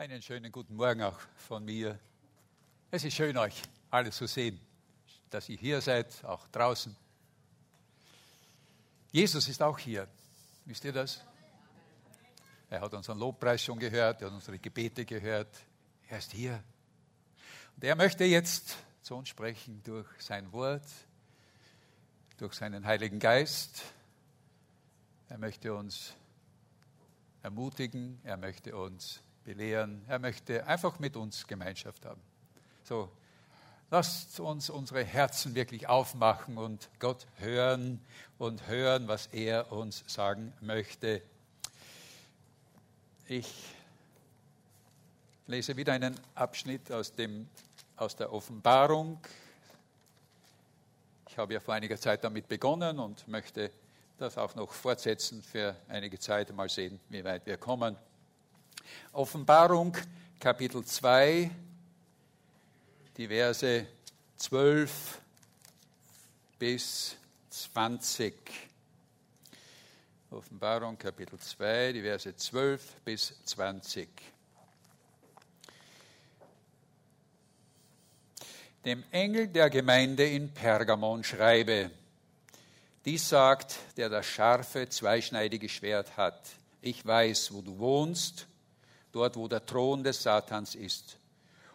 Einen schönen guten Morgen auch von mir. Es ist schön, euch alle zu sehen, dass ihr hier seid, auch draußen. Jesus ist auch hier. Wisst ihr das? Er hat unseren Lobpreis schon gehört, er hat unsere Gebete gehört. Er ist hier. Und er möchte jetzt zu uns sprechen durch sein Wort, durch seinen Heiligen Geist. Er möchte uns ermutigen, er möchte uns belehren. Er möchte einfach mit uns Gemeinschaft haben. So, lasst uns unsere Herzen wirklich aufmachen und Gott hören und hören, was er uns sagen möchte. Ich lese wieder einen Abschnitt aus, dem, aus der Offenbarung. Ich habe ja vor einiger Zeit damit begonnen und möchte das auch noch fortsetzen für einige Zeit, mal sehen, wie weit wir kommen. Offenbarung Kapitel 2, die Verse 12 bis 20. Offenbarung Kapitel 2, die Verse 12 bis 20. Dem Engel der Gemeinde in Pergamon schreibe, dies sagt, der das scharfe, zweischneidige Schwert hat. Ich weiß, wo du wohnst dort wo der Thron des Satans ist.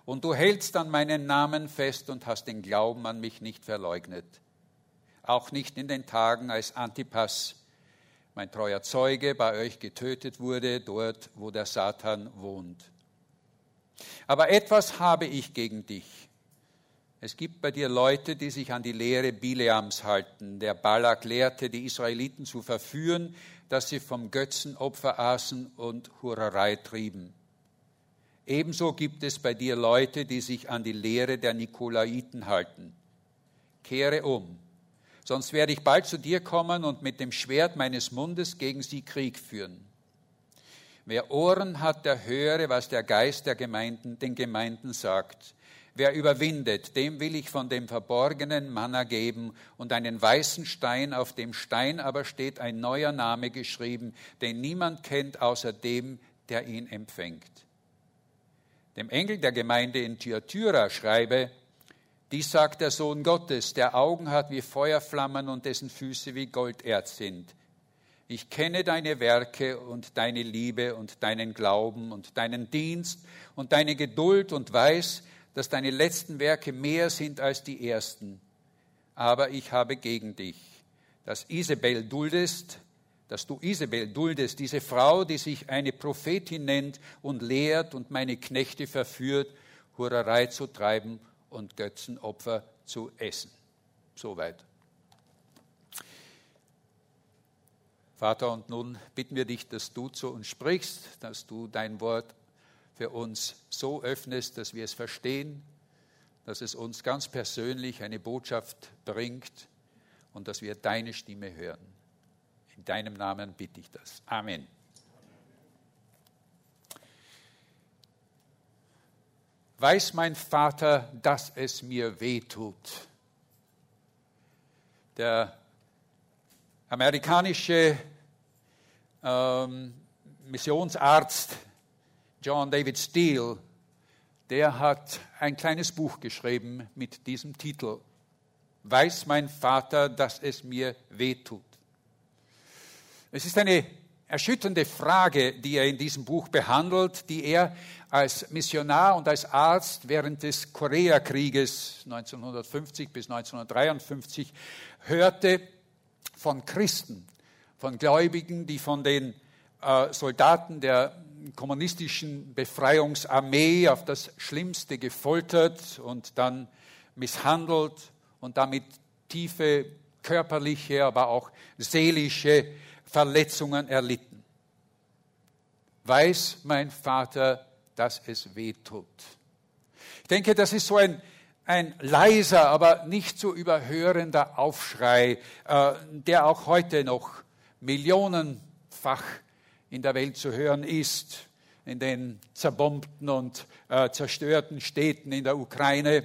Und du hältst an meinen Namen fest und hast den Glauben an mich nicht verleugnet. Auch nicht in den Tagen, als Antipas, mein treuer Zeuge, bei euch getötet wurde, dort wo der Satan wohnt. Aber etwas habe ich gegen dich. Es gibt bei dir Leute, die sich an die Lehre Bileams halten. Der Balak lehrte, die Israeliten zu verführen, dass sie vom Götzenopfer aßen und Hurerei trieben. Ebenso gibt es bei dir Leute, die sich an die Lehre der Nikolaiten halten. Kehre um, sonst werde ich bald zu dir kommen und mit dem Schwert meines Mundes gegen sie Krieg führen. Wer Ohren hat, der höre, was der Geist der Gemeinden den Gemeinden sagt. Wer überwindet, dem will ich von dem verborgenen Manna geben und einen weißen Stein, auf dem Stein aber steht ein neuer Name geschrieben, den niemand kennt außer dem, der ihn empfängt. Dem Engel der Gemeinde in Thyatira schreibe, dies sagt der Sohn Gottes, der Augen hat wie Feuerflammen und dessen Füße wie Golderz sind. Ich kenne deine Werke und deine Liebe und deinen Glauben und deinen Dienst und deine Geduld und weiß, dass deine letzten Werke mehr sind als die ersten. Aber ich habe gegen dich, dass Isabel duldest, dass du Isabel duldest, diese Frau, die sich eine Prophetin nennt und lehrt und meine Knechte verführt, Hurerei zu treiben und Götzenopfer zu essen. Soweit. Vater, und nun bitten wir dich, dass du zu uns sprichst, dass du dein Wort für uns so öffnest, dass wir es verstehen, dass es uns ganz persönlich eine Botschaft bringt und dass wir deine Stimme hören. In deinem Namen bitte ich das. Amen. Weiß mein Vater, dass es mir weh tut. Der amerikanische ähm, Missionsarzt John David Steele, der hat ein kleines Buch geschrieben mit diesem Titel. Weiß mein Vater, dass es mir wehtut. Es ist eine erschütternde Frage, die er in diesem Buch behandelt, die er als Missionar und als Arzt während des Koreakrieges 1950 bis 1953 hörte von Christen, von Gläubigen, die von den äh, Soldaten der kommunistischen Befreiungsarmee auf das Schlimmste gefoltert und dann misshandelt und damit tiefe körperliche, aber auch seelische Verletzungen erlitten. Weiß mein Vater, dass es weh tut. Ich denke, das ist so ein, ein leiser, aber nicht zu überhörender Aufschrei, äh, der auch heute noch millionenfach in der Welt zu hören ist, in den zerbombten und äh, zerstörten Städten in der Ukraine,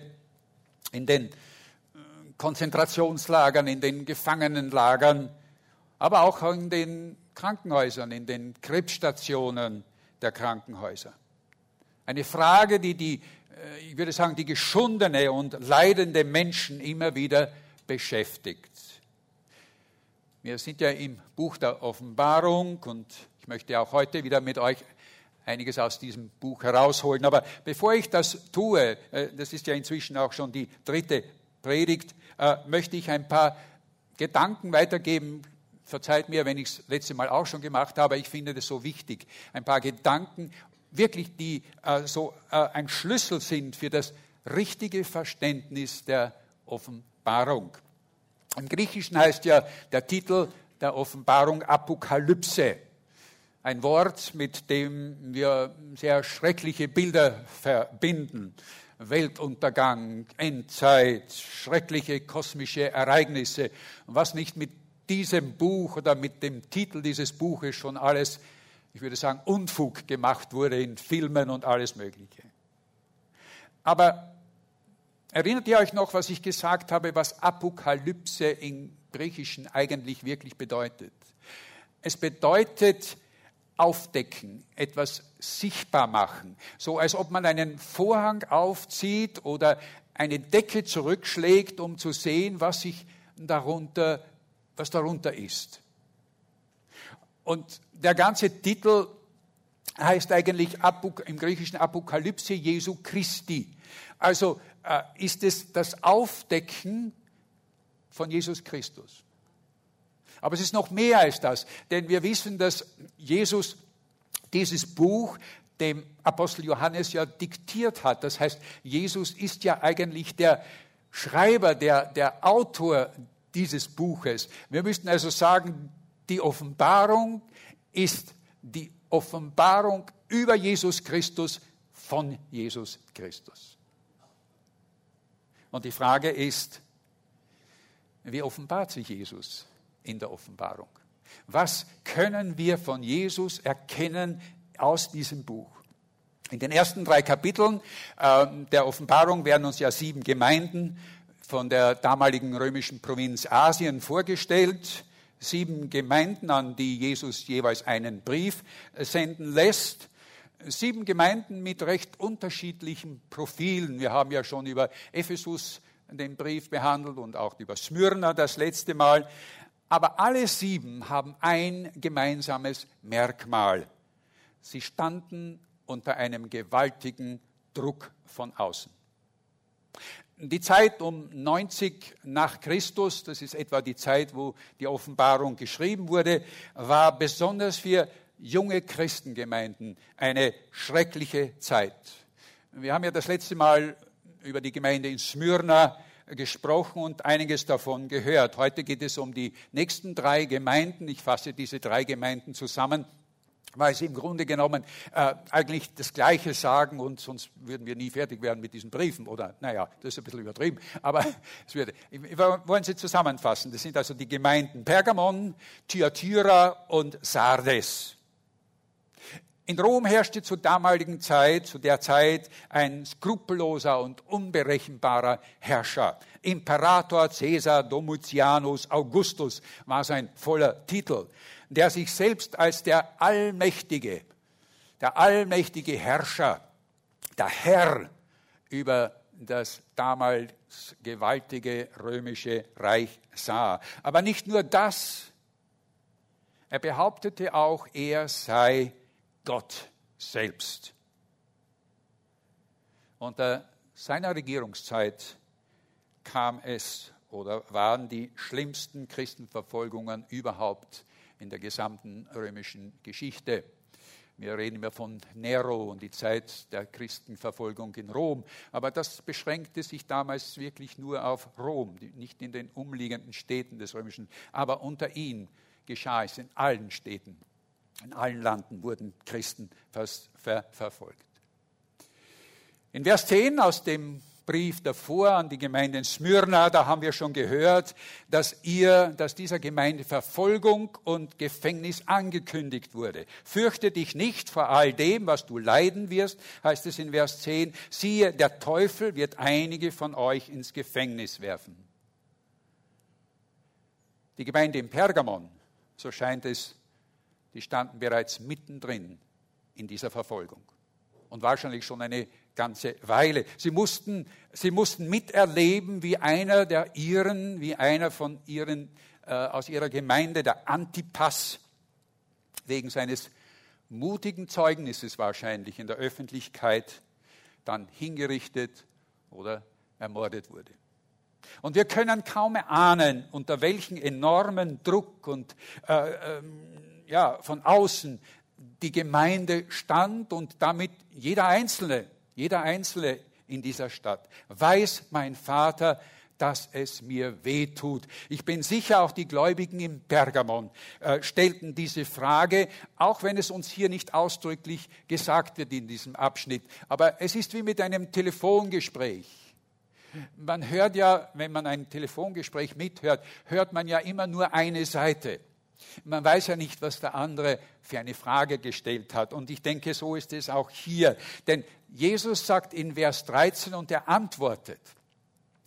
in den äh, Konzentrationslagern, in den Gefangenenlagern, aber auch in den Krankenhäusern, in den Krebsstationen der Krankenhäuser. Eine Frage, die die, äh, ich würde sagen, die geschundene und leidende Menschen immer wieder beschäftigt. Wir sind ja im Buch der Offenbarung und möchte auch heute wieder mit euch einiges aus diesem Buch herausholen. Aber bevor ich das tue, äh, das ist ja inzwischen auch schon die dritte Predigt, äh, möchte ich ein paar Gedanken weitergeben. Verzeiht mir, wenn ich es letzte Mal auch schon gemacht habe, ich finde das so wichtig. Ein paar Gedanken, wirklich, die äh, so ein Schlüssel sind für das richtige Verständnis der Offenbarung. Im Griechischen heißt ja der Titel der Offenbarung Apokalypse. Ein Wort, mit dem wir sehr schreckliche Bilder verbinden. Weltuntergang, Endzeit, schreckliche kosmische Ereignisse. Was nicht mit diesem Buch oder mit dem Titel dieses Buches schon alles, ich würde sagen, Unfug gemacht wurde in Filmen und alles Mögliche. Aber erinnert ihr euch noch, was ich gesagt habe, was Apokalypse im Griechischen eigentlich wirklich bedeutet? Es bedeutet, aufdecken, etwas sichtbar machen, so als ob man einen Vorhang aufzieht oder eine Decke zurückschlägt, um zu sehen, was sich darunter, was darunter ist. Und der ganze Titel heißt eigentlich im Griechischen Apokalypse Jesu Christi. Also äh, ist es das Aufdecken von Jesus Christus. Aber es ist noch mehr als das, denn wir wissen, dass Jesus dieses Buch dem Apostel Johannes ja diktiert hat. Das heißt, Jesus ist ja eigentlich der Schreiber, der, der Autor dieses Buches. Wir müssten also sagen, die Offenbarung ist die Offenbarung über Jesus Christus von Jesus Christus. Und die Frage ist, wie offenbart sich Jesus? In der Offenbarung. Was können wir von Jesus erkennen aus diesem Buch? In den ersten drei Kapiteln äh, der Offenbarung werden uns ja sieben Gemeinden von der damaligen römischen Provinz Asien vorgestellt. Sieben Gemeinden, an die Jesus jeweils einen Brief senden lässt. Sieben Gemeinden mit recht unterschiedlichen Profilen. Wir haben ja schon über Ephesus den Brief behandelt und auch über Smyrna das letzte Mal. Aber alle sieben haben ein gemeinsames Merkmal. Sie standen unter einem gewaltigen Druck von außen. Die Zeit um 90 nach Christus, das ist etwa die Zeit, wo die Offenbarung geschrieben wurde, war besonders für junge Christengemeinden eine schreckliche Zeit. Wir haben ja das letzte Mal über die Gemeinde in Smyrna gesprochen und einiges davon gehört. Heute geht es um die nächsten drei Gemeinden. Ich fasse diese drei Gemeinden zusammen weil sie im Grunde genommen äh, eigentlich das Gleiche sagen und sonst würden wir nie fertig werden mit diesen Briefen. Oder, naja, das ist ein bisschen übertrieben, aber es würde, wollen sie zusammenfassen. Das sind also die Gemeinden Pergamon, Thyatira und Sardes. In Rom herrschte zur damaligen Zeit, zu der Zeit, ein skrupelloser und unberechenbarer Herrscher. Imperator Caesar Domitianus Augustus war sein voller Titel, der sich selbst als der allmächtige, der allmächtige Herrscher, der Herr über das damals gewaltige römische Reich sah. Aber nicht nur das, er behauptete auch, er sei Gott selbst. Unter seiner Regierungszeit kam es oder waren die schlimmsten Christenverfolgungen überhaupt in der gesamten römischen Geschichte. Wir reden immer von Nero und die Zeit der Christenverfolgung in Rom. Aber das beschränkte sich damals wirklich nur auf Rom, nicht in den umliegenden Städten des Römischen. Aber unter ihm geschah es in allen Städten in allen Landen wurden Christen ver verfolgt. In Vers 10 aus dem Brief davor an die Gemeinde in Smyrna, da haben wir schon gehört, dass ihr, dass dieser Gemeinde Verfolgung und Gefängnis angekündigt wurde. Fürchte dich nicht vor all dem, was du leiden wirst, heißt es in Vers 10. Siehe, der Teufel wird einige von euch ins Gefängnis werfen. Die Gemeinde in Pergamon, so scheint es die standen bereits mittendrin in dieser Verfolgung. und wahrscheinlich schon eine ganze Weile. Sie mussten, sie mussten miterleben, wie einer der Iren, wie einer von ihren, äh, aus ihrer Gemeinde, der Antipas, wegen seines mutigen Zeugnisses wahrscheinlich in der Öffentlichkeit dann hingerichtet oder ermordet wurde. Und wir können kaum ahnen, unter welchem enormen Druck und äh, ähm, ja, von außen die Gemeinde stand und damit jeder Einzelne, jeder Einzelne in dieser Stadt weiß mein Vater, dass es mir weh tut. Ich bin sicher, auch die Gläubigen im Pergamon äh, stellten diese Frage, auch wenn es uns hier nicht ausdrücklich gesagt wird in diesem Abschnitt. Aber es ist wie mit einem Telefongespräch. Man hört ja, wenn man ein Telefongespräch mithört, hört man ja immer nur eine Seite. Man weiß ja nicht, was der andere für eine Frage gestellt hat. Und ich denke, so ist es auch hier. Denn Jesus sagt in Vers 13 und er antwortet.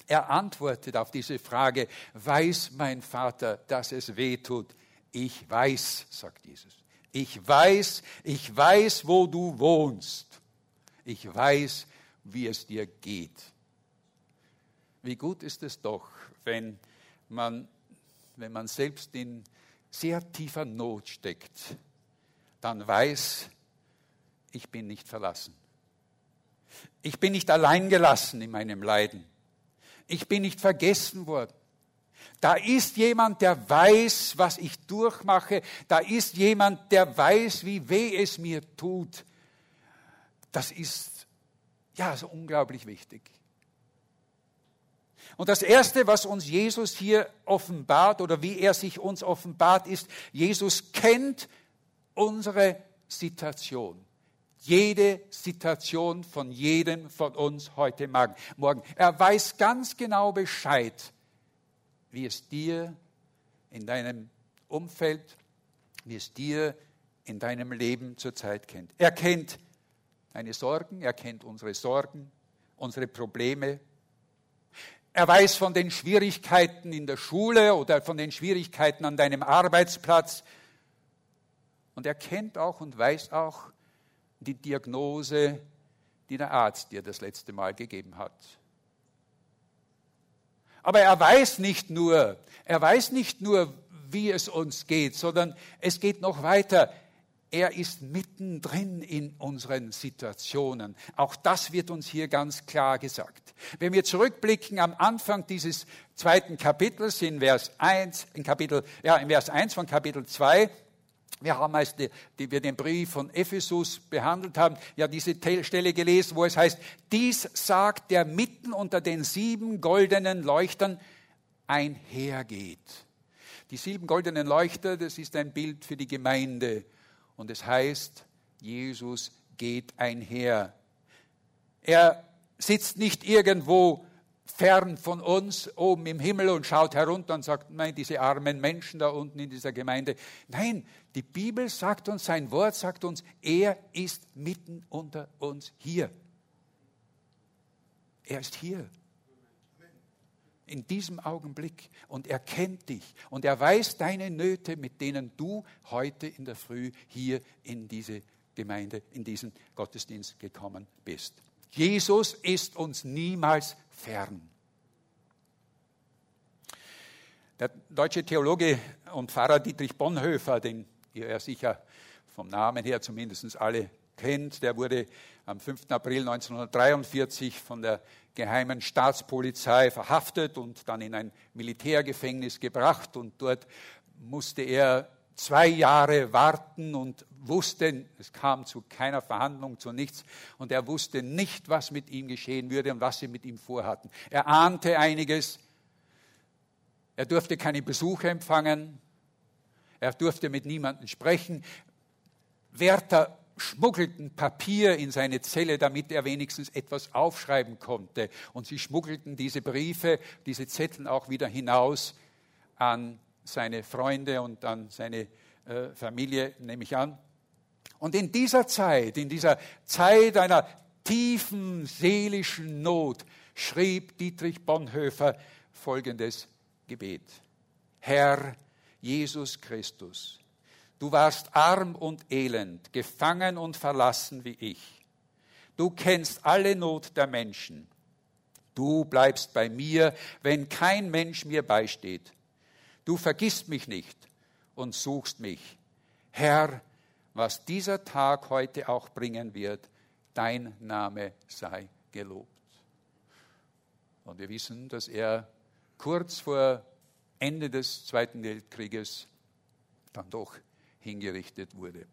Er antwortet auf diese Frage, weiß mein Vater, dass es weh tut? Ich weiß, sagt Jesus. Ich weiß, ich weiß, wo du wohnst. Ich weiß, wie es dir geht. Wie gut ist es doch, wenn man, wenn man selbst in sehr tiefer Not steckt, dann weiß, ich bin nicht verlassen. Ich bin nicht allein gelassen in meinem Leiden. Ich bin nicht vergessen worden. Da ist jemand, der weiß, was ich durchmache. Da ist jemand, der weiß, wie weh es mir tut. Das ist ja so unglaublich wichtig. Und das Erste, was uns Jesus hier offenbart oder wie er sich uns offenbart, ist, Jesus kennt unsere Situation. Jede Situation von jedem von uns heute Morgen. Er weiß ganz genau Bescheid, wie es dir in deinem Umfeld, wie es dir in deinem Leben zurzeit kennt. Er kennt deine Sorgen, er kennt unsere Sorgen, unsere Probleme, er weiß von den Schwierigkeiten in der Schule oder von den Schwierigkeiten an deinem Arbeitsplatz. Und er kennt auch und weiß auch die Diagnose, die der Arzt dir das letzte Mal gegeben hat. Aber er weiß nicht nur, er weiß nicht nur, wie es uns geht, sondern es geht noch weiter. Er ist mittendrin in unseren Situationen. Auch das wird uns hier ganz klar gesagt. Wenn wir zurückblicken am Anfang dieses zweiten Kapitels in Vers 1, in Kapitel, ja, in Vers 1 von Kapitel 2, wir haben, als die, die wir den Brief von Ephesus behandelt haben, ja diese Stelle gelesen, wo es heißt, dies sagt, der mitten unter den sieben goldenen Leuchtern einhergeht. Die sieben goldenen Leuchter, das ist ein Bild für die Gemeinde und es heißt, Jesus geht einher. Er sitzt nicht irgendwo fern von uns oben im Himmel und schaut herunter und sagt, nein, diese armen Menschen da unten in dieser Gemeinde. Nein, die Bibel sagt uns, sein Wort sagt uns, er ist mitten unter uns hier. Er ist hier in diesem Augenblick und er kennt dich und er weiß deine Nöte, mit denen du heute in der Früh hier in diese Gemeinde, in diesen Gottesdienst gekommen bist. Jesus ist uns niemals fern. Der deutsche Theologe und Pfarrer Dietrich Bonhoeffer, den ihr ja sicher vom Namen her zumindest alle kennt, der wurde am 5. April 1943 von der geheimen Staatspolizei verhaftet und dann in ein Militärgefängnis gebracht. Und dort musste er zwei Jahre warten und wusste, es kam zu keiner Verhandlung, zu nichts. Und er wusste nicht, was mit ihm geschehen würde und was sie mit ihm vorhatten. Er ahnte einiges. Er durfte keine Besuche empfangen. Er durfte mit niemandem sprechen. Wärter schmuggelten Papier in seine Zelle, damit er wenigstens etwas aufschreiben konnte. Und sie schmuggelten diese Briefe, diese Zettel auch wieder hinaus an seine Freunde und an seine äh, Familie, nehme ich an. Und in dieser Zeit, in dieser Zeit einer tiefen seelischen Not, schrieb Dietrich Bonhoeffer folgendes Gebet. Herr Jesus Christus, Du warst arm und elend, gefangen und verlassen wie ich. Du kennst alle Not der Menschen. Du bleibst bei mir, wenn kein Mensch mir beisteht. Du vergisst mich nicht und suchst mich. Herr, was dieser Tag heute auch bringen wird, dein Name sei gelobt. Und wir wissen, dass er kurz vor Ende des Zweiten Weltkrieges dann doch hingerichtet wurde.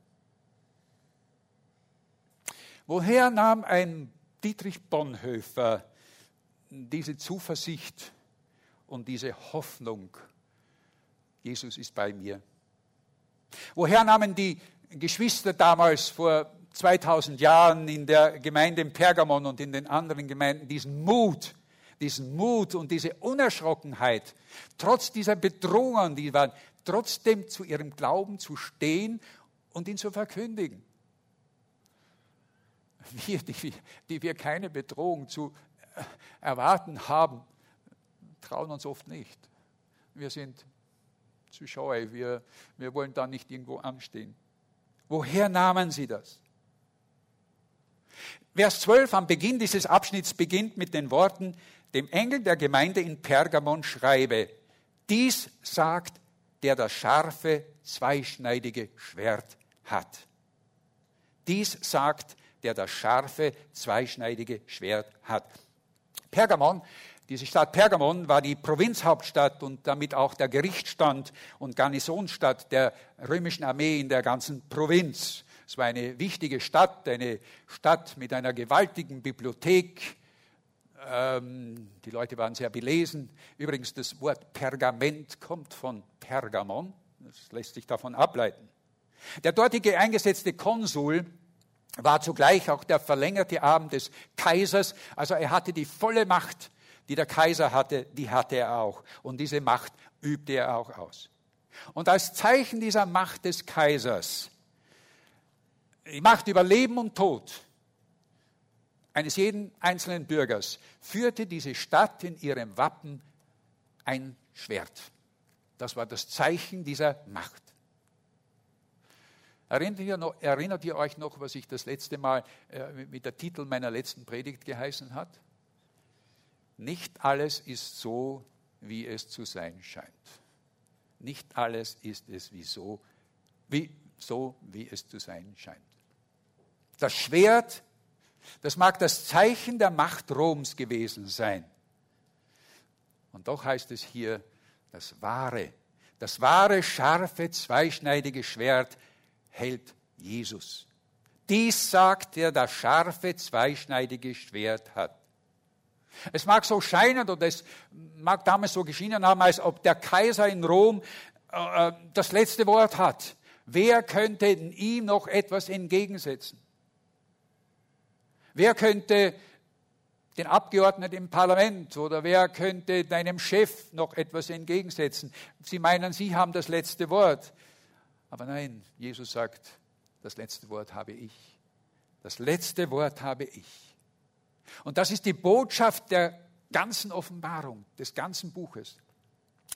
Woher nahm ein Dietrich Bonhoeffer diese Zuversicht und diese Hoffnung, Jesus ist bei mir? Woher nahmen die Geschwister damals vor 2000 Jahren in der Gemeinde in Pergamon und in den anderen Gemeinden diesen Mut, diesen Mut und diese Unerschrockenheit, trotz dieser Bedrohungen, die waren, trotzdem zu ihrem Glauben zu stehen und ihn zu verkündigen? wir, die, die wir keine Bedrohung zu erwarten haben, trauen uns oft nicht. Wir sind zu scheu, wir, wir wollen da nicht irgendwo anstehen. Woher nahmen sie das? Vers 12 am Beginn dieses Abschnitts beginnt mit den Worten, dem Engel der Gemeinde in Pergamon schreibe, dies sagt, der das scharfe, zweischneidige Schwert hat. Dies sagt, der das scharfe, zweischneidige Schwert hat. Pergamon, diese Stadt Pergamon war die Provinzhauptstadt und damit auch der Gerichtsstand und Garnisonsstadt der römischen Armee in der ganzen Provinz. Es war eine wichtige Stadt, eine Stadt mit einer gewaltigen Bibliothek. Ähm, die Leute waren sehr belesen. Übrigens, das Wort Pergament kommt von Pergamon. Das lässt sich davon ableiten. Der dortige eingesetzte Konsul war zugleich auch der verlängerte Arm des Kaisers. Also er hatte die volle Macht, die der Kaiser hatte, die hatte er auch. Und diese Macht übte er auch aus. Und als Zeichen dieser Macht des Kaisers, die Macht über Leben und Tod eines jeden einzelnen Bürgers, führte diese Stadt in ihrem Wappen ein Schwert. Das war das Zeichen dieser Macht. Erinnert ihr, noch, erinnert ihr, euch noch, was ich das letzte Mal äh, mit der Titel meiner letzten Predigt geheißen hat? Nicht alles ist so, wie es zu sein scheint. Nicht alles ist es wie so, wie, so, wie es zu sein scheint. Das Schwert, das mag das Zeichen der Macht Roms gewesen sein. Und doch heißt es hier, das wahre, das wahre, scharfe, zweischneidige Schwert hält Jesus. Dies sagt er, das scharfe, zweischneidige Schwert hat. Es mag so scheinen oder es mag damals so geschienen haben, als ob der Kaiser in Rom äh, äh das letzte Wort hat. Wer könnte ihm noch etwas entgegensetzen? Wer könnte den Abgeordneten im Parlament oder wer könnte deinem Chef noch etwas entgegensetzen? Sie meinen, Sie haben das letzte Wort. Aber nein, Jesus sagt, das letzte Wort habe ich. Das letzte Wort habe ich. Und das ist die Botschaft der ganzen Offenbarung, des ganzen Buches.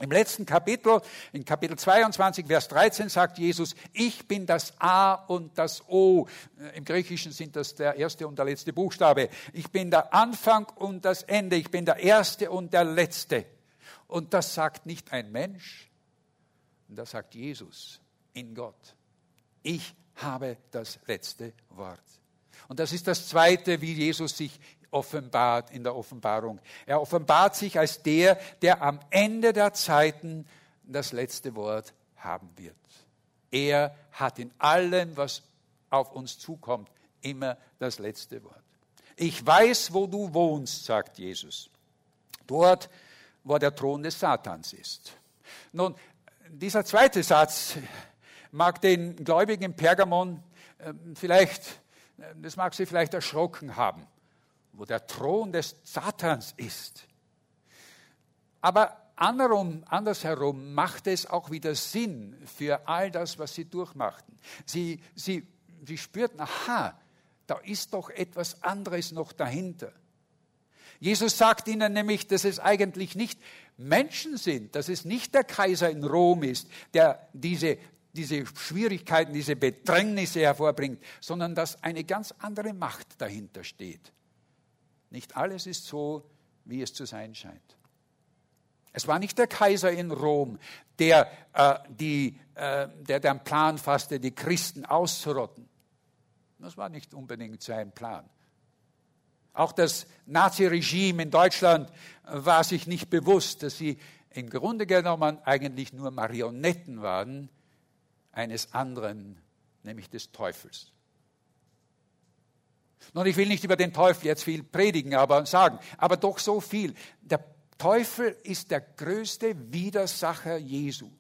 Im letzten Kapitel, in Kapitel 22, Vers 13, sagt Jesus, ich bin das A und das O. Im Griechischen sind das der erste und der letzte Buchstabe. Ich bin der Anfang und das Ende. Ich bin der Erste und der Letzte. Und das sagt nicht ein Mensch, das sagt Jesus in Gott. Ich habe das letzte Wort. Und das ist das Zweite, wie Jesus sich offenbart in der Offenbarung. Er offenbart sich als der, der am Ende der Zeiten das letzte Wort haben wird. Er hat in allem, was auf uns zukommt, immer das letzte Wort. Ich weiß, wo du wohnst, sagt Jesus. Dort, wo der Thron des Satans ist. Nun, dieser zweite Satz mag den Gläubigen in Pergamon ähm, vielleicht, äh, das mag sie vielleicht erschrocken haben, wo der Thron des Satans ist. Aber andersrum, andersherum macht es auch wieder Sinn für all das, was sie durchmachten. Sie, sie, sie spürten, aha, da ist doch etwas anderes noch dahinter. Jesus sagt ihnen nämlich, dass es eigentlich nicht Menschen sind, dass es nicht der Kaiser in Rom ist, der diese diese Schwierigkeiten, diese Bedrängnisse hervorbringt, sondern dass eine ganz andere Macht dahinter steht. Nicht alles ist so, wie es zu sein scheint. Es war nicht der Kaiser in Rom, der, äh, die, äh, der den Plan fasste, die Christen auszurotten. Das war nicht unbedingt sein Plan. Auch das Naziregime in Deutschland war sich nicht bewusst, dass sie im Grunde genommen eigentlich nur Marionetten waren eines anderen, nämlich des Teufels. Nun, ich will nicht über den Teufel jetzt viel predigen, aber sagen, aber doch so viel. Der Teufel ist der größte Widersacher Jesu.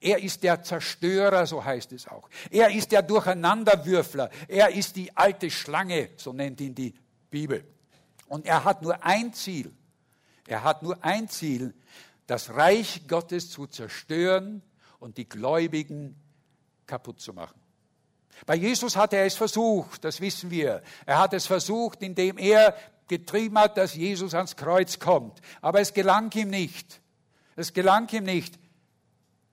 Er ist der Zerstörer, so heißt es auch. Er ist der Durcheinanderwürfler. Er ist die alte Schlange, so nennt ihn die Bibel. Und er hat nur ein Ziel. Er hat nur ein Ziel, das Reich Gottes zu zerstören und die Gläubigen kaputt zu machen. Bei Jesus hat er es versucht, das wissen wir. Er hat es versucht, indem er getrieben hat, dass Jesus ans Kreuz kommt. Aber es gelang ihm nicht. Es gelang ihm nicht.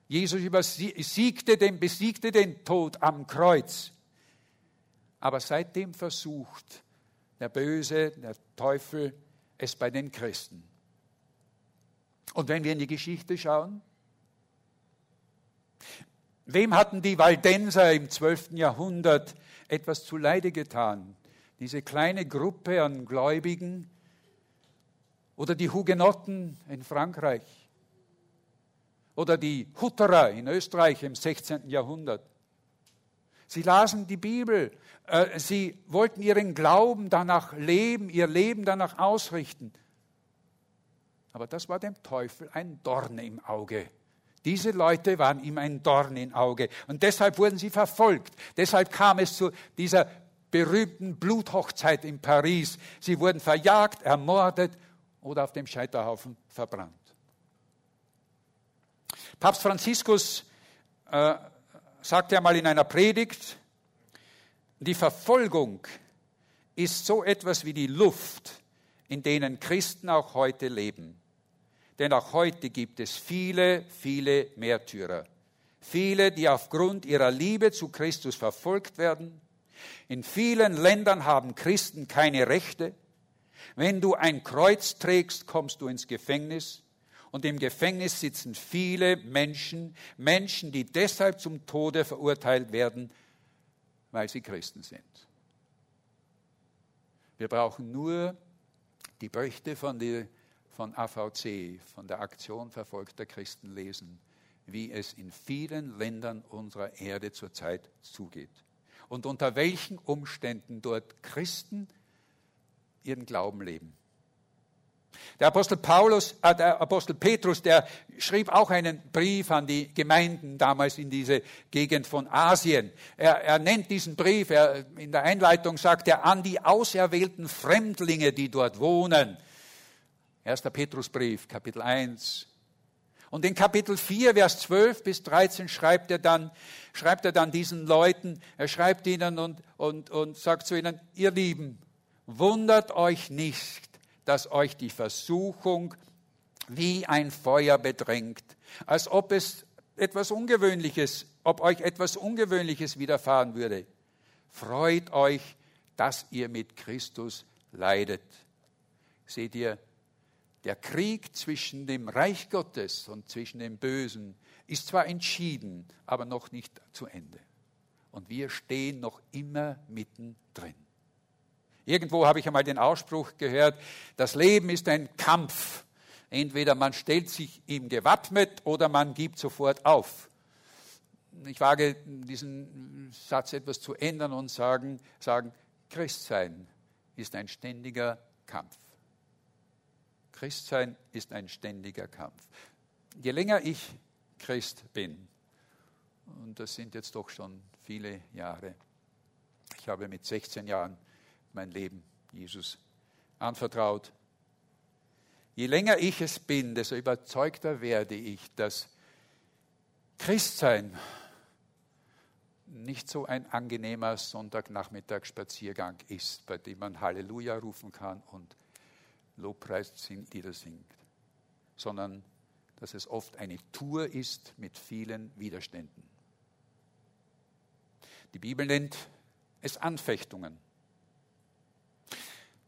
Jesus besiegte den, besiegte den Tod am Kreuz. Aber seitdem versucht der Böse, der Teufel, es bei den Christen. Und wenn wir in die Geschichte schauen, wem hatten die Waldenser im 12. Jahrhundert etwas zuleide getan? Diese kleine Gruppe an Gläubigen oder die Hugenotten in Frankreich oder die Hutterer in Österreich im 16. Jahrhundert. Sie lasen die Bibel, äh, sie wollten ihren Glauben danach leben, ihr Leben danach ausrichten. Aber das war dem Teufel ein Dorn im Auge. Diese Leute waren ihm ein Dorn im Auge. Und deshalb wurden sie verfolgt. Deshalb kam es zu dieser berühmten Bluthochzeit in Paris. Sie wurden verjagt, ermordet oder auf dem Scheiterhaufen verbrannt. Papst Franziskus äh, sagte einmal in einer Predigt, die Verfolgung ist so etwas wie die Luft, in denen Christen auch heute leben. Denn auch heute gibt es viele, viele Märtyrer. Viele, die aufgrund ihrer Liebe zu Christus verfolgt werden. In vielen Ländern haben Christen keine Rechte. Wenn du ein Kreuz trägst, kommst du ins Gefängnis. Und im Gefängnis sitzen viele Menschen, Menschen, die deshalb zum Tode verurteilt werden, weil sie Christen sind. Wir brauchen nur die Berichte von der von AVC, von der Aktion verfolgter Christen lesen, wie es in vielen Ländern unserer Erde zurzeit zugeht und unter welchen Umständen dort Christen ihren Glauben leben. Der Apostel Paulus, äh, der Apostel Petrus, der schrieb auch einen Brief an die Gemeinden damals in diese Gegend von Asien. Er, er nennt diesen Brief, er, in der Einleitung sagt er, an die auserwählten Fremdlinge, die dort wohnen. 1. Petrusbrief, Kapitel 1. Und in Kapitel 4, Vers 12 bis 13 schreibt er dann, schreibt er dann diesen Leuten, er schreibt ihnen und, und, und sagt zu ihnen, ihr Lieben, wundert euch nicht, dass euch die Versuchung wie ein Feuer bedrängt, als ob es etwas Ungewöhnliches, ob euch etwas Ungewöhnliches widerfahren würde. Freut euch, dass ihr mit Christus leidet. Seht ihr, der Krieg zwischen dem Reich Gottes und zwischen dem Bösen ist zwar entschieden, aber noch nicht zu Ende. Und wir stehen noch immer mittendrin. Irgendwo habe ich einmal den Ausspruch gehört, das Leben ist ein Kampf. Entweder man stellt sich ihm gewappnet oder man gibt sofort auf. Ich wage diesen Satz etwas zu ändern und sagen, sagen Christsein ist ein ständiger Kampf. Christsein ist ein ständiger Kampf. Je länger ich Christ bin, und das sind jetzt doch schon viele Jahre, ich habe mit 16 Jahren mein Leben Jesus anvertraut. Je länger ich es bin, desto überzeugter werde ich, dass Christsein nicht so ein angenehmer Sonntagnachmittagsspaziergang ist, bei dem man Halleluja rufen kann und Lobpreislieder singt, sondern dass es oft eine Tour ist mit vielen Widerständen. Die Bibel nennt es Anfechtungen.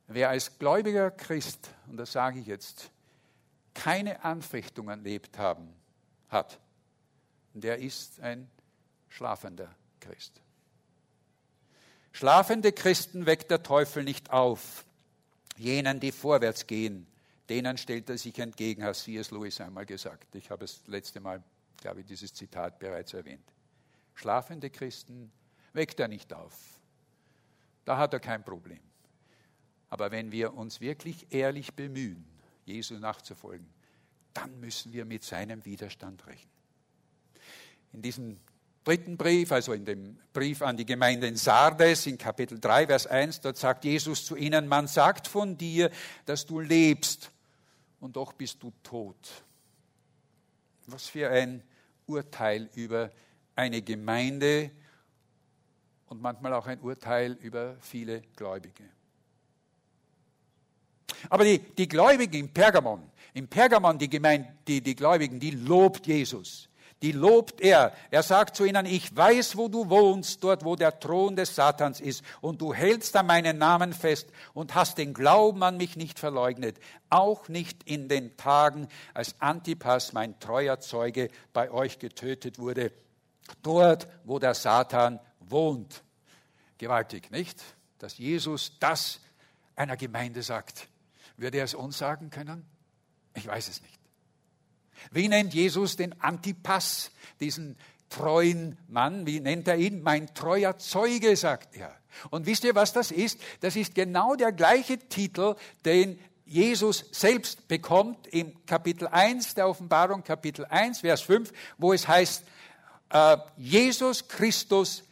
Wer als gläubiger Christ, und das sage ich jetzt, keine Anfechtungen erlebt haben, hat, der ist ein schlafender Christ. Schlafende Christen weckt der Teufel nicht auf. Jenen, die vorwärts gehen, denen stellt er sich entgegen, hat C.S. Lewis einmal gesagt. Ich habe es letzte Mal, glaube ich, dieses Zitat bereits erwähnt. Schlafende Christen weckt er nicht auf. Da hat er kein Problem. Aber wenn wir uns wirklich ehrlich bemühen, Jesu nachzufolgen, dann müssen wir mit seinem Widerstand rechnen. In diesem dritten Brief, also in dem Brief an die Gemeinde in Sardes, in Kapitel 3, Vers 1, dort sagt Jesus zu ihnen, man sagt von dir, dass du lebst und doch bist du tot. Was für ein Urteil über eine Gemeinde und manchmal auch ein Urteil über viele Gläubige. Aber die, die Gläubigen im Pergamon, im Pergamon, die, Gemeinde, die, die Gläubigen, die lobt Jesus. Die lobt er. Er sagt zu ihnen, ich weiß, wo du wohnst, dort, wo der Thron des Satans ist, und du hältst an meinen Namen fest und hast den Glauben an mich nicht verleugnet, auch nicht in den Tagen, als Antipas, mein treuer Zeuge, bei euch getötet wurde, dort, wo der Satan wohnt. Gewaltig, nicht? Dass Jesus das einer Gemeinde sagt. Würde er es uns sagen können? Ich weiß es nicht. Wie nennt Jesus den Antipas, diesen treuen Mann? Wie nennt er ihn? Mein treuer Zeuge, sagt er. Und wisst ihr, was das ist? Das ist genau der gleiche Titel, den Jesus selbst bekommt im Kapitel 1 der Offenbarung, Kapitel 1, Vers 5, wo es heißt, äh, Jesus Christus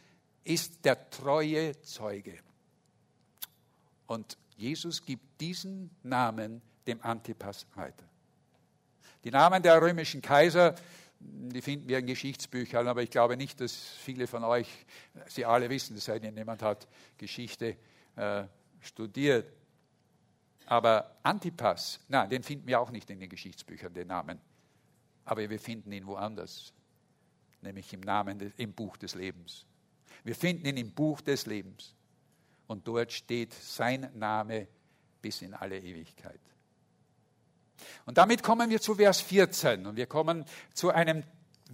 ist der treue Zeuge. Und Jesus gibt diesen Namen dem Antipas weiter. Die Namen der römischen Kaiser, die finden wir in Geschichtsbüchern, aber ich glaube nicht, dass viele von euch sie alle wissen, es sei denn, jemand hat Geschichte äh, studiert. Aber Antipas, nein, den finden wir auch nicht in den Geschichtsbüchern, den Namen. Aber wir finden ihn woanders, nämlich im Namen, im Buch des Lebens. Wir finden ihn im Buch des Lebens und dort steht sein Name bis in alle Ewigkeit. Und damit kommen wir zu Vers 14 und wir kommen zu einem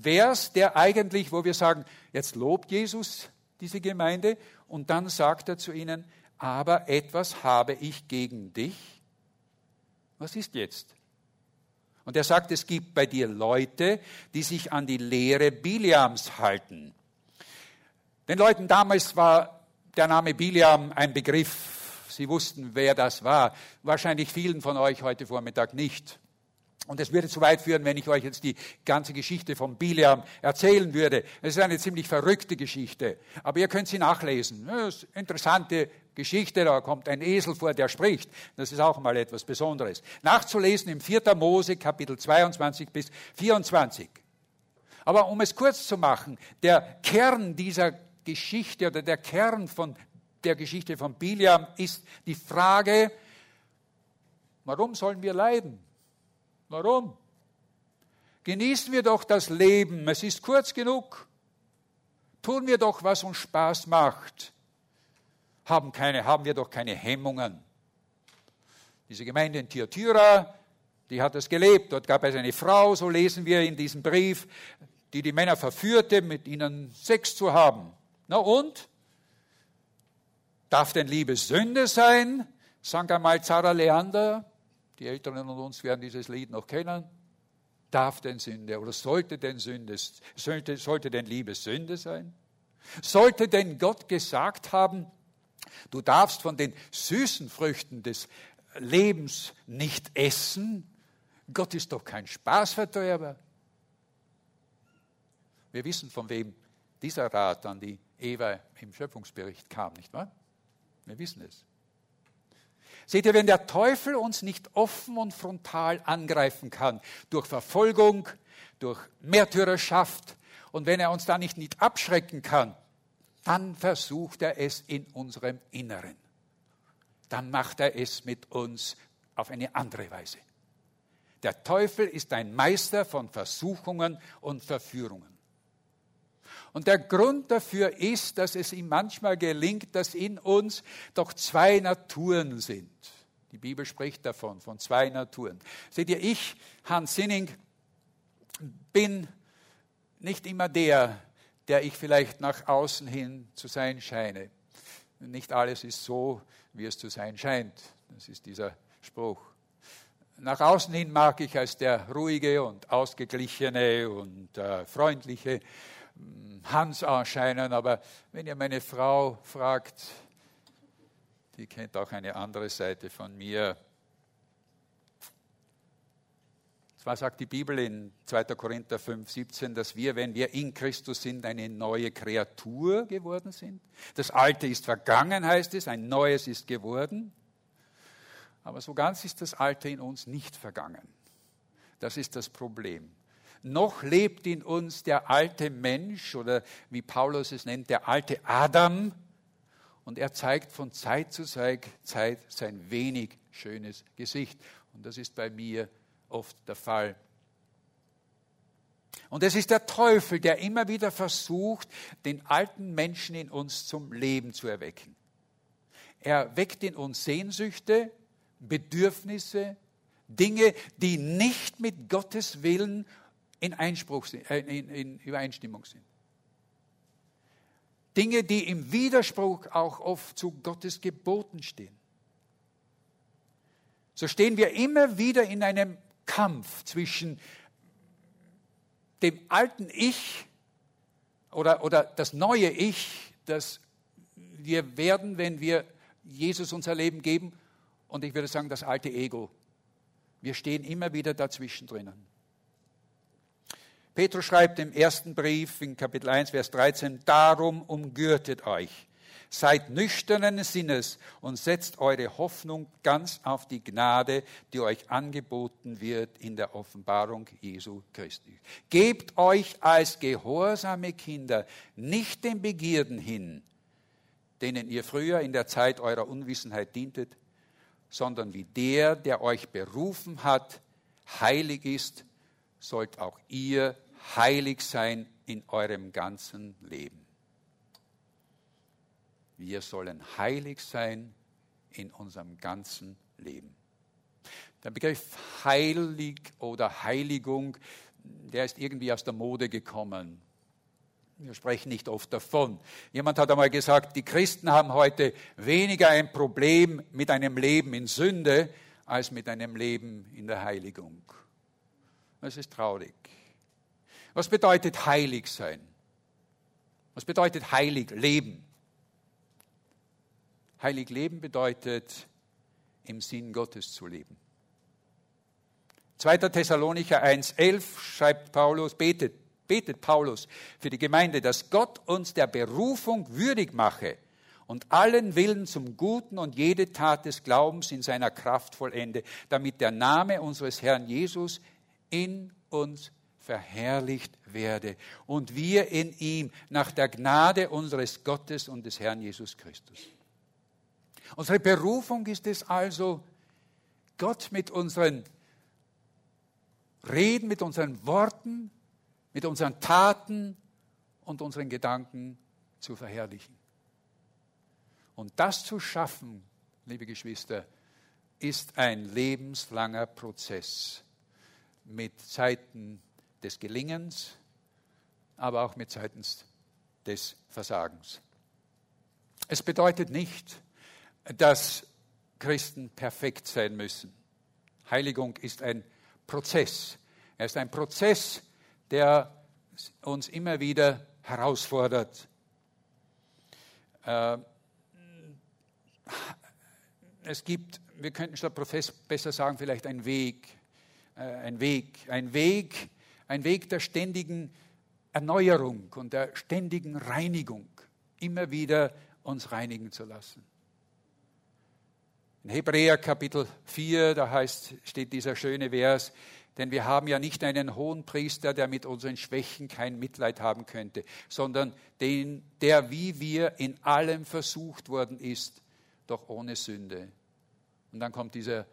Vers, der eigentlich, wo wir sagen, jetzt lobt Jesus diese Gemeinde und dann sagt er zu ihnen, aber etwas habe ich gegen dich. Was ist jetzt? Und er sagt, es gibt bei dir Leute, die sich an die Lehre Biliams halten. Den Leuten damals war der Name Biliam ein Begriff. Sie wussten, wer das war. Wahrscheinlich vielen von euch heute Vormittag nicht. Und es würde zu weit führen, wenn ich euch jetzt die ganze Geschichte von Biliam erzählen würde. Es ist eine ziemlich verrückte Geschichte. Aber ihr könnt sie nachlesen. Das ist eine interessante Geschichte. Da kommt ein Esel vor, der spricht. Das ist auch mal etwas Besonderes. Nachzulesen im 4. Mose, Kapitel 22 bis 24. Aber um es kurz zu machen, der Kern dieser Geschichte oder der Kern von der Geschichte von Biliam ist die Frage, warum sollen wir leiden? Warum? Genießen wir doch das Leben, es ist kurz genug. Tun wir doch, was uns Spaß macht. Haben, keine, haben wir doch keine Hemmungen. Diese Gemeinde in Thyatira, die hat das gelebt. Dort gab es eine Frau, so lesen wir in diesem Brief, die die Männer verführte, mit ihnen Sex zu haben. Na und? Darf denn Liebe Sünde sein? Sang einmal Zara Leander. Die Älteren und uns werden dieses Lied noch kennen. Darf denn Sünde oder sollte denn Sünde, sollte, sollte denn Liebe Sünde sein? Sollte denn Gott gesagt haben, du darfst von den süßen Früchten des Lebens nicht essen? Gott ist doch kein Spaßverderber. Wir wissen, von wem dieser Rat an die Eva im Schöpfungsbericht kam, nicht wahr? Wir wissen es. Seht ihr, wenn der Teufel uns nicht offen und frontal angreifen kann, durch Verfolgung, durch Märtyrerschaft, und wenn er uns da nicht, nicht abschrecken kann, dann versucht er es in unserem Inneren. Dann macht er es mit uns auf eine andere Weise. Der Teufel ist ein Meister von Versuchungen und Verführungen. Und der Grund dafür ist, dass es ihm manchmal gelingt, dass in uns doch zwei Naturen sind. Die Bibel spricht davon, von zwei Naturen. Seht ihr, ich, Hans Sinning, bin nicht immer der, der ich vielleicht nach außen hin zu sein scheine. Nicht alles ist so, wie es zu sein scheint. Das ist dieser Spruch. Nach außen hin mag ich als der ruhige und ausgeglichene und äh, freundliche Hans erscheinen, aber wenn ihr meine Frau fragt, die kennt auch eine andere Seite von mir. Zwar sagt die Bibel in 2. Korinther 5, 17, dass wir, wenn wir in Christus sind, eine neue Kreatur geworden sind. Das Alte ist vergangen, heißt es, ein Neues ist geworden. Aber so ganz ist das Alte in uns nicht vergangen. Das ist das Problem. Noch lebt in uns der alte Mensch oder wie Paulus es nennt, der alte Adam. Und er zeigt von Zeit zu Zeit sein wenig schönes Gesicht. Und das ist bei mir oft der Fall. Und es ist der Teufel, der immer wieder versucht, den alten Menschen in uns zum Leben zu erwecken. Er weckt in uns Sehnsüchte, Bedürfnisse, Dinge, die nicht mit Gottes Willen in, Einspruch sind, äh, in, in Übereinstimmung sind. Dinge, die im Widerspruch auch oft zu Gottes Geboten stehen. So stehen wir immer wieder in einem Kampf zwischen dem alten Ich oder, oder das neue Ich, das wir werden, wenn wir Jesus unser Leben geben, und ich würde sagen, das alte Ego. Wir stehen immer wieder dazwischen drinnen. Petrus schreibt im ersten Brief in Kapitel 1, Vers 13, darum umgürtet euch Seid nüchternen Sinnes und setzt eure Hoffnung ganz auf die Gnade, die euch angeboten wird in der Offenbarung Jesu Christi. Gebt euch als gehorsame Kinder nicht den Begierden hin, denen ihr früher in der Zeit eurer Unwissenheit dientet, sondern wie der, der euch berufen hat, heilig ist, sollt auch ihr heilig sein in eurem ganzen Leben. Wir sollen heilig sein in unserem ganzen Leben. Der Begriff heilig oder Heiligung, der ist irgendwie aus der Mode gekommen. Wir sprechen nicht oft davon. Jemand hat einmal gesagt, die Christen haben heute weniger ein Problem mit einem Leben in Sünde als mit einem Leben in der Heiligung. Das ist traurig. Was bedeutet heilig sein? Was bedeutet heilig leben? Heilig leben bedeutet, im Sinn Gottes zu leben. 2. Thessalonicher 1,11 schreibt Paulus, betet, betet Paulus für die Gemeinde, dass Gott uns der Berufung würdig mache und allen Willen zum Guten und jede Tat des Glaubens in seiner Kraft vollende, damit der Name unseres Herrn Jesus in uns verherrlicht werde und wir in ihm nach der Gnade unseres Gottes und des Herrn Jesus Christus. Unsere Berufung ist es also, Gott mit unseren Reden, mit unseren Worten, mit unseren Taten und unseren Gedanken zu verherrlichen. Und das zu schaffen, liebe Geschwister, ist ein lebenslanger Prozess mit Zeiten des Gelingens, aber auch mit Zeiten des Versagens. Es bedeutet nicht, dass Christen perfekt sein müssen. Heiligung ist ein Prozess. Er ist ein Prozess, der uns immer wieder herausfordert. Äh, es gibt, wir könnten statt Prozess besser sagen, vielleicht ein Weg, äh, ein Weg, ein Weg, ein Weg der ständigen Erneuerung und der ständigen Reinigung, immer wieder uns reinigen zu lassen. In Hebräer Kapitel 4, da heißt, steht dieser schöne Vers, denn wir haben ja nicht einen hohen Priester, der mit unseren Schwächen kein Mitleid haben könnte, sondern den, der wie wir in allem versucht worden ist, doch ohne Sünde. Und dann kommt dieser,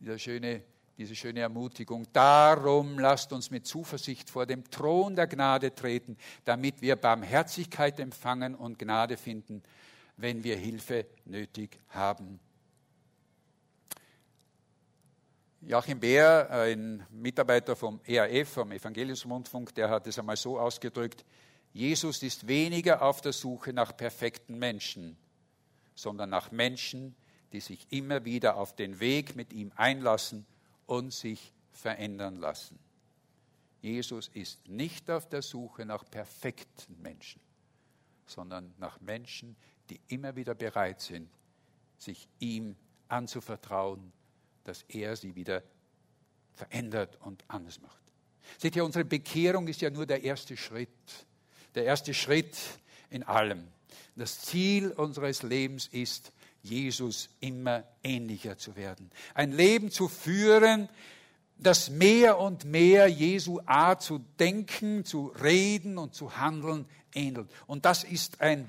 dieser schöne diese schöne Ermutigung. Darum lasst uns mit Zuversicht vor dem Thron der Gnade treten, damit wir Barmherzigkeit empfangen und Gnade finden, wenn wir Hilfe nötig haben. Joachim Beer, ein Mitarbeiter vom ERF, vom Evangeliumsrundfunk, der hat es einmal so ausgedrückt, Jesus ist weniger auf der Suche nach perfekten Menschen, sondern nach Menschen, die sich immer wieder auf den Weg mit ihm einlassen und sich verändern lassen. Jesus ist nicht auf der Suche nach perfekten Menschen, sondern nach Menschen, die immer wieder bereit sind, sich ihm anzuvertrauen, dass er sie wieder verändert und anders macht. Seht ihr, unsere Bekehrung ist ja nur der erste Schritt der erste Schritt in allem. Das Ziel unseres Lebens ist, Jesus immer ähnlicher zu werden. Ein Leben zu führen, das mehr und mehr Jesu Art zu denken, zu reden und zu handeln ähnelt. Und das ist ein,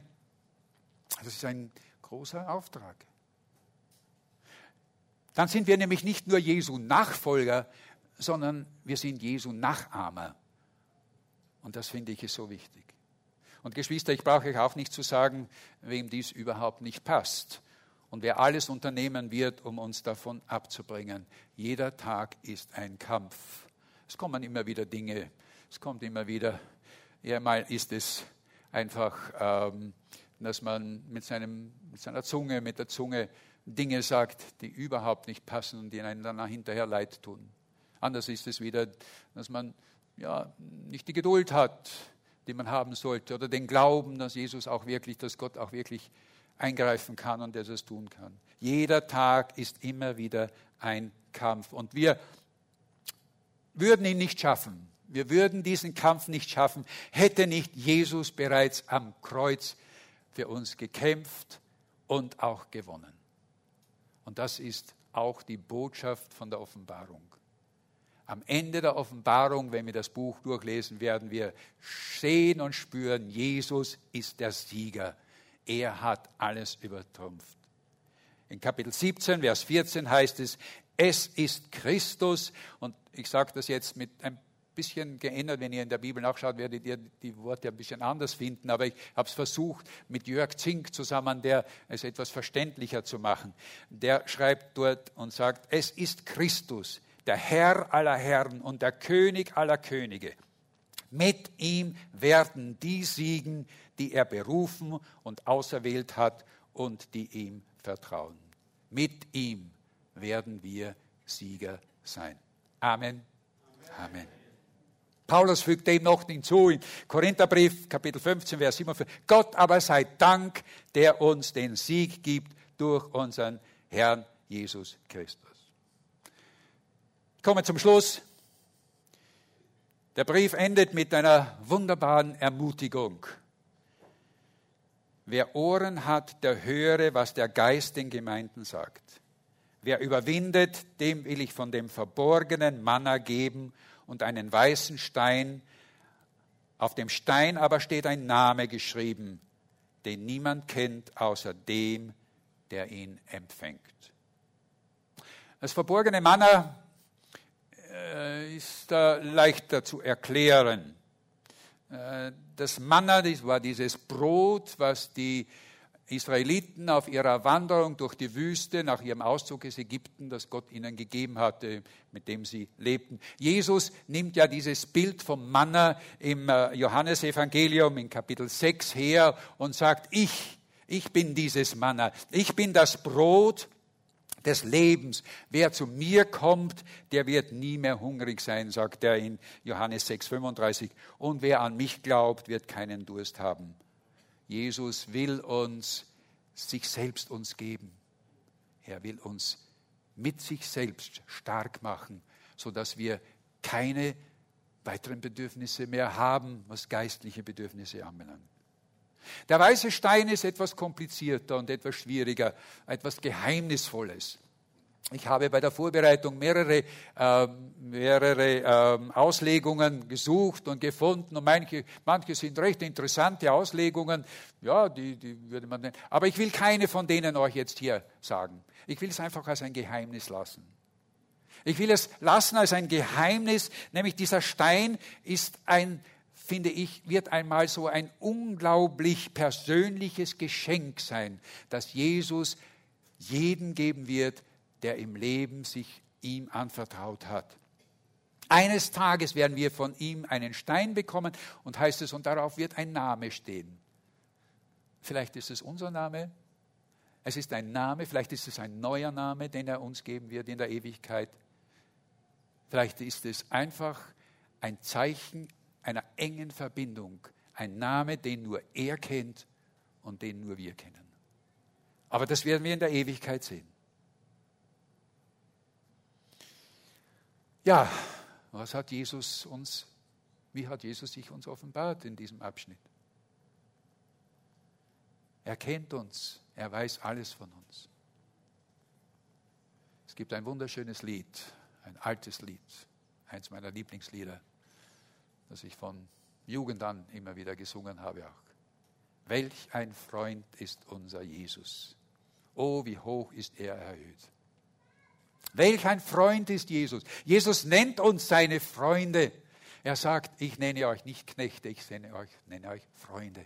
das ist ein großer Auftrag. Dann sind wir nämlich nicht nur Jesu Nachfolger, sondern wir sind Jesu Nachahmer. Und das finde ich ist so wichtig. Und Geschwister, ich brauche euch auch nicht zu sagen, wem dies überhaupt nicht passt. Und wer alles unternehmen wird, um uns davon abzubringen. Jeder Tag ist ein Kampf. Es kommen immer wieder Dinge. Es kommt immer wieder, ja, mal ist es einfach, ähm, dass man mit, seinem, mit seiner Zunge, mit der Zunge Dinge sagt, die überhaupt nicht passen und die einem dann hinterher leid tun. Anders ist es wieder, dass man ja, nicht die Geduld hat, die man haben sollte, oder den Glauben, dass Jesus auch wirklich, dass Gott auch wirklich eingreifen kann und dass es tun kann. Jeder Tag ist immer wieder ein Kampf und wir würden ihn nicht schaffen. Wir würden diesen Kampf nicht schaffen, hätte nicht Jesus bereits am Kreuz für uns gekämpft und auch gewonnen. Und das ist auch die Botschaft von der Offenbarung. Am Ende der Offenbarung, wenn wir das Buch durchlesen, werden wir sehen und spüren, Jesus ist der Sieger. Er hat alles übertrumpft. In Kapitel 17, Vers 14 heißt es, es ist Christus. Und ich sage das jetzt mit ein bisschen geändert. Wenn ihr in der Bibel nachschaut, werdet ihr die Worte ein bisschen anders finden. Aber ich habe es versucht, mit Jörg Zink zusammen, der es etwas verständlicher zu machen. Der schreibt dort und sagt, es ist Christus, der Herr aller Herren und der König aller Könige. Mit ihm werden die siegen, die er berufen und auserwählt hat und die ihm vertrauen. Mit ihm werden wir Sieger sein. Amen. Amen. Amen. Paulus fügt dem noch hinzu in Korintherbrief, Kapitel 15, Vers 47. Gott aber sei Dank, der uns den Sieg gibt durch unseren Herrn Jesus Christus komme zum Schluss. Der Brief endet mit einer wunderbaren Ermutigung. Wer Ohren hat, der höre, was der Geist den Gemeinden sagt. Wer überwindet, dem will ich von dem verborgenen Manna geben und einen weißen Stein. Auf dem Stein aber steht ein Name geschrieben, den niemand kennt außer dem, der ihn empfängt. Das verborgene Manna äh, ist leichter zu erklären. Äh, das Manna, das war dieses Brot, was die Israeliten auf ihrer Wanderung durch die Wüste nach ihrem Auszug aus Ägypten, das Gott ihnen gegeben hatte, mit dem sie lebten. Jesus nimmt ja dieses Bild vom Manna im äh, Johannesevangelium in Kapitel 6 her und sagt, ich, ich bin dieses Manna, ich bin das Brot, des Lebens. Wer zu mir kommt, der wird nie mehr hungrig sein, sagt er in Johannes 6, 35. Und wer an mich glaubt, wird keinen Durst haben. Jesus will uns sich selbst uns geben. Er will uns mit sich selbst stark machen, sodass wir keine weiteren Bedürfnisse mehr haben, was geistliche Bedürfnisse anbelangt. Der weiße Stein ist etwas komplizierter und etwas schwieriger, etwas Geheimnisvolles. Ich habe bei der Vorbereitung mehrere, äh, mehrere äh, Auslegungen gesucht und gefunden und manche, manche sind recht interessante Auslegungen, ja, die, die würde man nennen. Aber ich will keine von denen euch jetzt hier sagen. Ich will es einfach als ein Geheimnis lassen. Ich will es lassen als ein Geheimnis, nämlich dieser Stein ist ein, finde ich, wird einmal so ein unglaublich persönliches Geschenk sein, das Jesus jeden geben wird, der im Leben sich ihm anvertraut hat. Eines Tages werden wir von ihm einen Stein bekommen und heißt es, und darauf wird ein Name stehen. Vielleicht ist es unser Name, es ist ein Name, vielleicht ist es ein neuer Name, den er uns geben wird in der Ewigkeit. Vielleicht ist es einfach ein Zeichen einer engen Verbindung, ein Name, den nur er kennt und den nur wir kennen. Aber das werden wir in der Ewigkeit sehen. Ja, was hat Jesus uns, wie hat Jesus sich uns offenbart in diesem Abschnitt? Er kennt uns, er weiß alles von uns. Es gibt ein wunderschönes Lied, ein altes Lied, eins meiner Lieblingslieder, das ich von Jugend an immer wieder gesungen habe auch. Welch ein Freund ist unser Jesus. Oh, wie hoch ist er erhöht. Welch ein Freund ist Jesus. Jesus nennt uns seine Freunde. Er sagt, ich nenne euch nicht Knechte, ich nenne euch, nenne euch Freunde.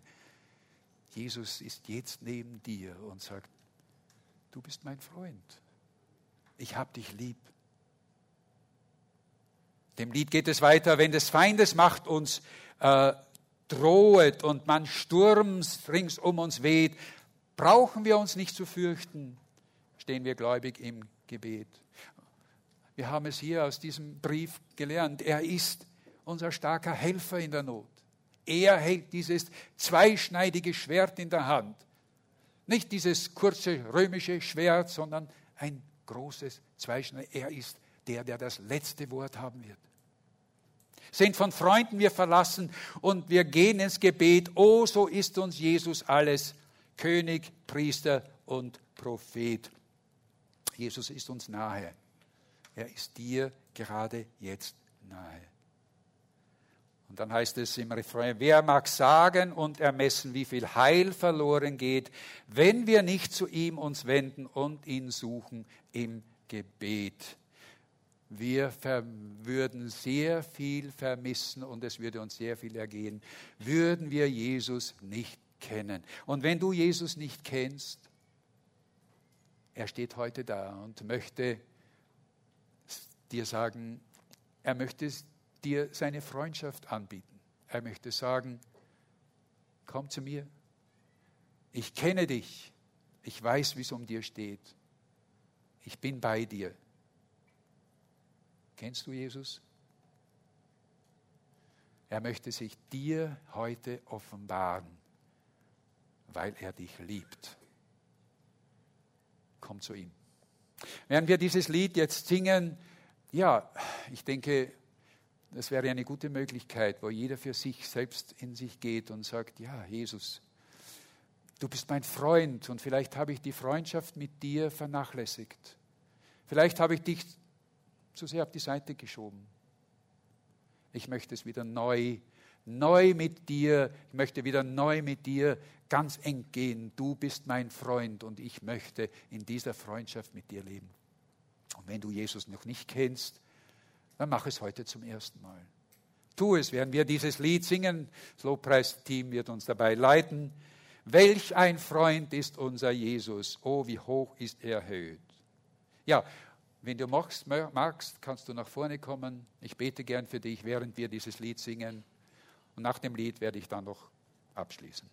Jesus ist jetzt neben dir und sagt, du bist mein Freund. Ich hab dich lieb. Dem Lied geht es weiter, wenn des Feindes Macht uns äh, drohet und man Sturms rings um uns weht, brauchen wir uns nicht zu fürchten, stehen wir gläubig im Gebet. Wir haben es hier aus diesem Brief gelernt. Er ist unser starker Helfer in der Not. Er hält dieses zweischneidige Schwert in der Hand. Nicht dieses kurze römische Schwert, sondern ein großes zweischneidiges. Er ist der, der das letzte Wort haben wird. Sind von Freunden wir verlassen und wir gehen ins Gebet. Oh, so ist uns Jesus alles. König, Priester und Prophet. Jesus ist uns nahe. Er ist dir gerade jetzt nahe. Und dann heißt es im Refrain, wer mag sagen und ermessen, wie viel Heil verloren geht, wenn wir nicht zu ihm uns wenden und ihn suchen im Gebet. Wir würden sehr viel vermissen und es würde uns sehr viel ergehen, würden wir Jesus nicht kennen. Und wenn du Jesus nicht kennst, er steht heute da und möchte dir sagen, er möchte dir seine Freundschaft anbieten. Er möchte sagen, komm zu mir. Ich kenne dich. Ich weiß, wie es um dir steht. Ich bin bei dir. Kennst du Jesus? Er möchte sich dir heute offenbaren, weil er dich liebt. Komm zu ihm. Während wir dieses Lied jetzt singen, ja, ich denke, das wäre eine gute Möglichkeit, wo jeder für sich selbst in sich geht und sagt, ja, Jesus, du bist mein Freund und vielleicht habe ich die Freundschaft mit dir vernachlässigt. Vielleicht habe ich dich zu sehr auf die Seite geschoben. Ich möchte es wieder neu, neu mit dir, ich möchte wieder neu mit dir ganz eng gehen. Du bist mein Freund und ich möchte in dieser Freundschaft mit dir leben. Und wenn du Jesus noch nicht kennst, dann mach es heute zum ersten Mal. Tu es, während wir dieses Lied singen. Das Lobpreisteam wird uns dabei leiten. Welch ein Freund ist unser Jesus. Oh, wie hoch ist er erhöht. Ja, wenn du magst, magst, kannst du nach vorne kommen. Ich bete gern für dich, während wir dieses Lied singen. Und nach dem Lied werde ich dann noch abschließen.